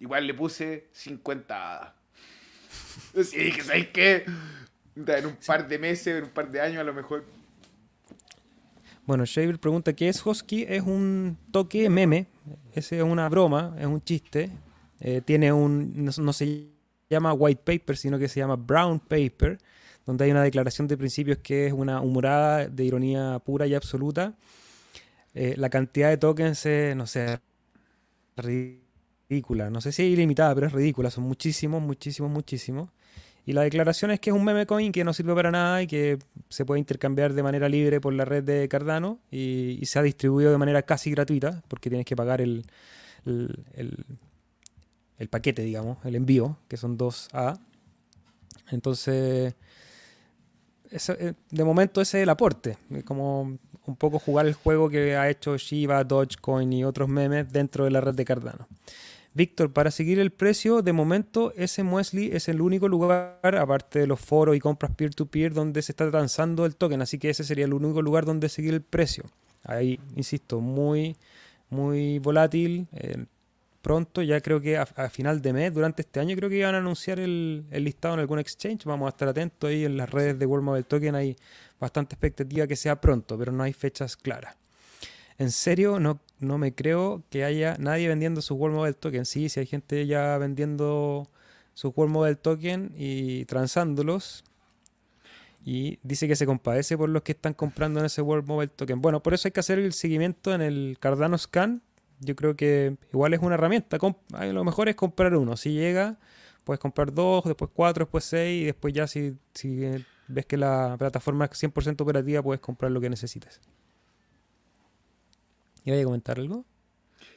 igual le puse 50 hadas. Sí, dije, ¿sabes qué? En un par de meses, en un par de años a lo mejor. Bueno, Shaver pregunta qué es Hosky. Es un toque meme. Ese es una broma, es un chiste. Eh, tiene un. No, no se llama white paper, sino que se llama brown paper, donde hay una declaración de principios que es una humorada de ironía pura y absoluta. Eh, la cantidad de tokens es, no sé, ridícula. No sé si es ilimitada, pero es ridícula. Son muchísimos, muchísimos, muchísimos. Y la declaración es que es un meme coin que no sirve para nada y que se puede intercambiar de manera libre por la red de Cardano y, se ha distribuido de manera casi gratuita porque tienes que pagar el- el paquete, digamos, el envío, que son 2A. Entonces, eh, de momento ese es el aporte. Como un poco jugar el juego que ha hecho Shiba, Dogecoin y otros memes dentro de la red de Cardano. Víctor, para seguir el precio, de momento ese Muesli es el único lugar, aparte de los foros y compras peer-to-peer, donde se está transando el token. Así que ese sería el único lugar donde seguir el precio. Ahí, insisto, muy, muy volátil. Eh, pronto, ya creo que a, final de mes, durante este año, creo que iban a anunciar el, listado en algún exchange. Vamos a estar atentos ahí en las redes de World Mobile Token. Hay bastante expectativa que sea pronto, pero no hay fechas claras. En serio, no, no me creo que haya nadie vendiendo su World Mobile Token. Sí, si hay gente ya vendiendo su World Mobile Token y transándolos. Y dice que se compadece por los que están comprando en ese World Mobile Token. Bueno, por eso hay que hacer el seguimiento en el Cardano Scan. Yo creo que igual es una herramienta. Lo mejor es comprar uno. Si llega, puedes comprar dos, después cuatro, después seis. Y después ya si, si ves que la plataforma es 100% operativa, puedes comprar lo que necesites. ¿Iba a comentar algo?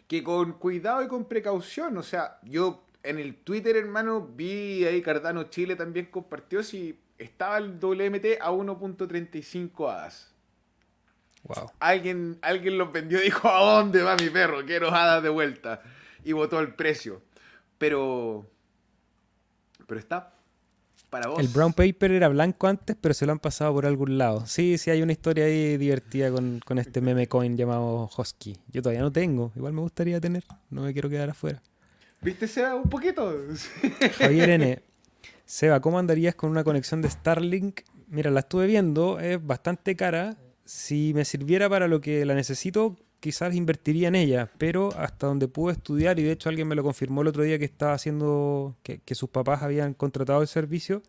Que con cuidado y con precaución, o sea, yo en el Twitter, hermano, vi ahí Cardano Chile también compartió si estaba el WMT a 1.35 hadas. Wow. Alguien, alguien los vendió y dijo, ¿a dónde va mi perro? Quiero hadas de vuelta. Y votó el precio. Pero... Pero está el brown paper era blanco antes, pero se lo han pasado por algún lado. Sí, sí, hay una historia ahí divertida con, este meme coin llamado Husky. Yo todavía no tengo, igual me gustaría tener, no me quiero quedar afuera. ¿Viste, Seba, un poquito? Javier N. Seba, ¿cómo andarías con una conexión de Starlink? Mira, la estuve viendo, es bastante cara. Si me sirviera para lo que la necesito, quizás invertiría en ella, pero hasta donde pude estudiar, y de hecho alguien me lo confirmó el otro día que estaba haciendo, que, sus papás habían contratado el servicio,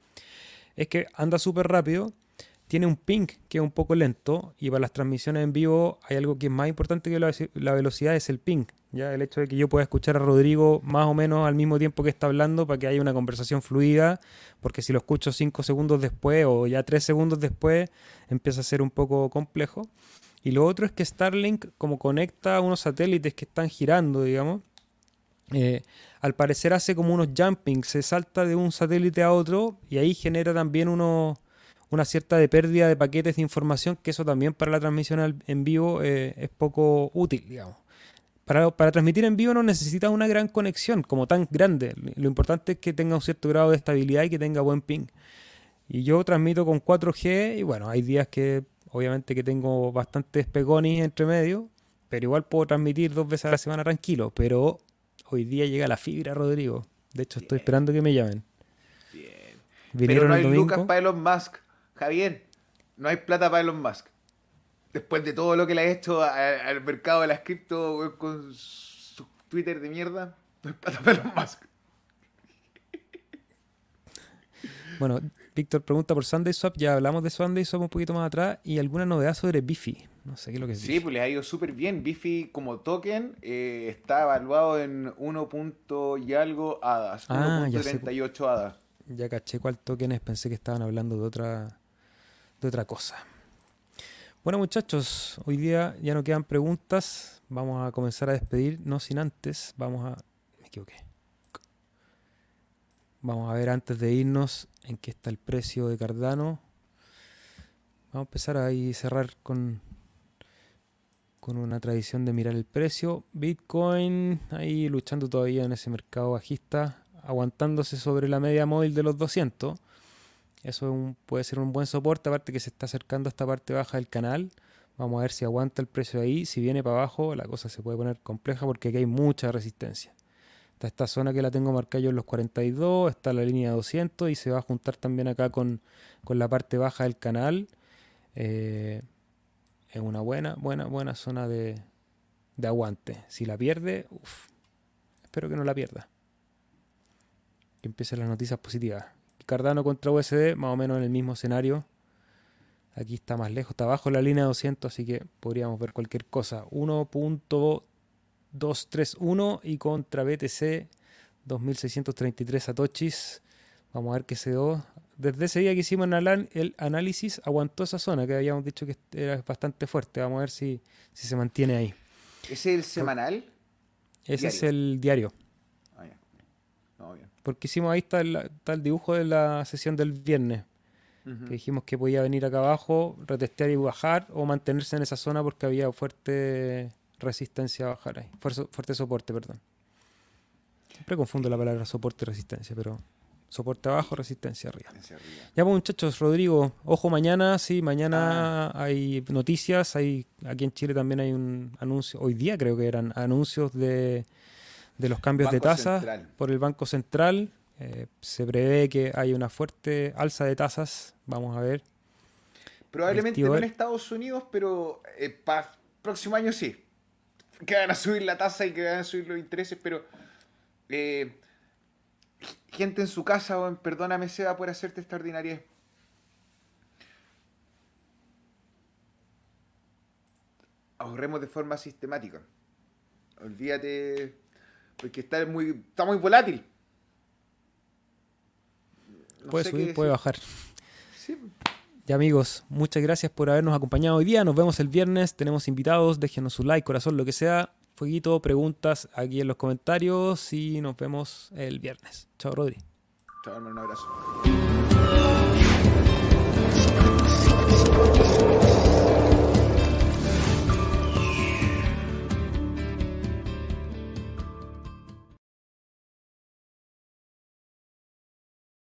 es que anda súper rápido, tiene un ping que es un poco lento, y para las transmisiones en vivo hay algo que es más importante que la, velocidad, es el ping. ¿ya? El hecho de que yo pueda escuchar a Rodrigo más o menos al mismo tiempo que está hablando para que haya una conversación fluida, porque si lo escucho cinco segundos después o ya tres segundos después, empieza a ser un poco complejo. Y lo otro es que Starlink, como conecta unos satélites que están girando, digamos, eh, al parecer hace como unos jumpings, se salta de un satélite a otro y ahí genera también una cierta de pérdida de paquetes de información, que eso también para la transmisión en vivo eh, es poco útil, digamos. Para, para, transmitir en vivo no necesitas una gran conexión como tan grande. Lo importante es que tenga un cierto grado de estabilidad y que tenga buen ping. Y yo transmito con 4G y bueno, hay días que Obviamente que tengo bastantes pegonis entre medio, pero igual puedo transmitir dos veces a la semana tranquilo. Pero hoy día llega la fibra, Rodrigo. De hecho, estoy esperando que me llamen. Bien. pero no hay lucas para Elon Musk. Javier, no hay plata para Elon Musk. Después de todo lo que le ha hecho al mercado de las cripto con su Twitter de mierda, no hay plata para Elon Musk. Bueno, Víctor pregunta por Sunday Swap. Ya hablamos de Sunday Swap un poquito más atrás. ¿Y alguna novedad sobre Bifi? No sé qué es lo que es. Sí, pues le ha ido súper bien. Bifi como token eh, está evaluado en 1. y algo hadas. 1.38 ah, hadas. Ya caché cuál token es. Pensé que estaban hablando de otra, de otra cosa. Bueno, muchachos, hoy día ya no quedan preguntas. Vamos a comenzar a despedir. No sin antes. Vamos a. Me equivoqué. Vamos a ver antes de irnos en qué está el precio de Cardano. Vamos a empezar ahí cerrar con, con una tradición de mirar el precio. Bitcoin ahí luchando todavía en ese mercado bajista, aguantándose sobre la media móvil de los 200. Eso puede ser un buen soporte, aparte que se está acercando a esta parte baja del canal. Vamos a ver si aguanta el precio ahí. Si viene para abajo, la cosa se puede poner compleja porque aquí hay mucha resistencia. Esta zona que la tengo marcada yo en los 42, está la línea 200 y se va a juntar también acá con, la parte baja del canal. Eh, es una buena, buena, buena zona de, aguante. Si la pierde, espero que no la pierda. Que empiecen las noticias positivas. Cardano contra USD, más o menos en el mismo escenario. Aquí está más lejos, está abajo la línea 200, así que podríamos ver cualquier cosa. 1.2 231 y contra BTC 2633 satoshis. Vamos a ver qué se dio. Desde ese día que hicimos el análisis, aguantó esa zona que habíamos dicho que era bastante fuerte. Vamos a ver si, si se mantiene ahí. ¿Ese es el semanal? Ese es el diario. Ah, Porque hicimos ahí está el, dibujo de la sesión del viernes. Que dijimos que podía venir acá abajo, retestear y bajar, o mantenerse en esa zona porque había fuerte resistencia a bajar ahí. Fuerza- fuerte soporte, perdón. Siempre confundo la palabra soporte y resistencia, pero soporte abajo, resistencia arriba. Hacia arriba. Ya pues muchachos, Rodrigo, ojo mañana, sí, mañana hay noticias, hay aquí en Chile también hay un anuncio, hoy día creo que eran anuncios de, de los cambios de tasas por el Banco Central. Eh, se prevé que hay una fuerte alza de tasas, vamos a ver. Probablemente no en. Estados Unidos, pero para próximo año sí. Que van a subir la tasa y que van a subir los intereses, pero eh, gente en su casa, weón, perdóname Seba por hacerte esta ordinaria. Ahorremos de forma sistemática. Olvídate, porque está muy, está muy volátil. No puede subir, puede bajar. Sí, Ya amigos, muchas gracias por habernos acompañado hoy día. Nos vemos el viernes. Tenemos invitados. Déjenos su like, corazón, lo que sea. Fueguito, preguntas aquí en los comentarios y nos vemos el viernes. Chao, Rodri. Chao, hermano, un abrazo.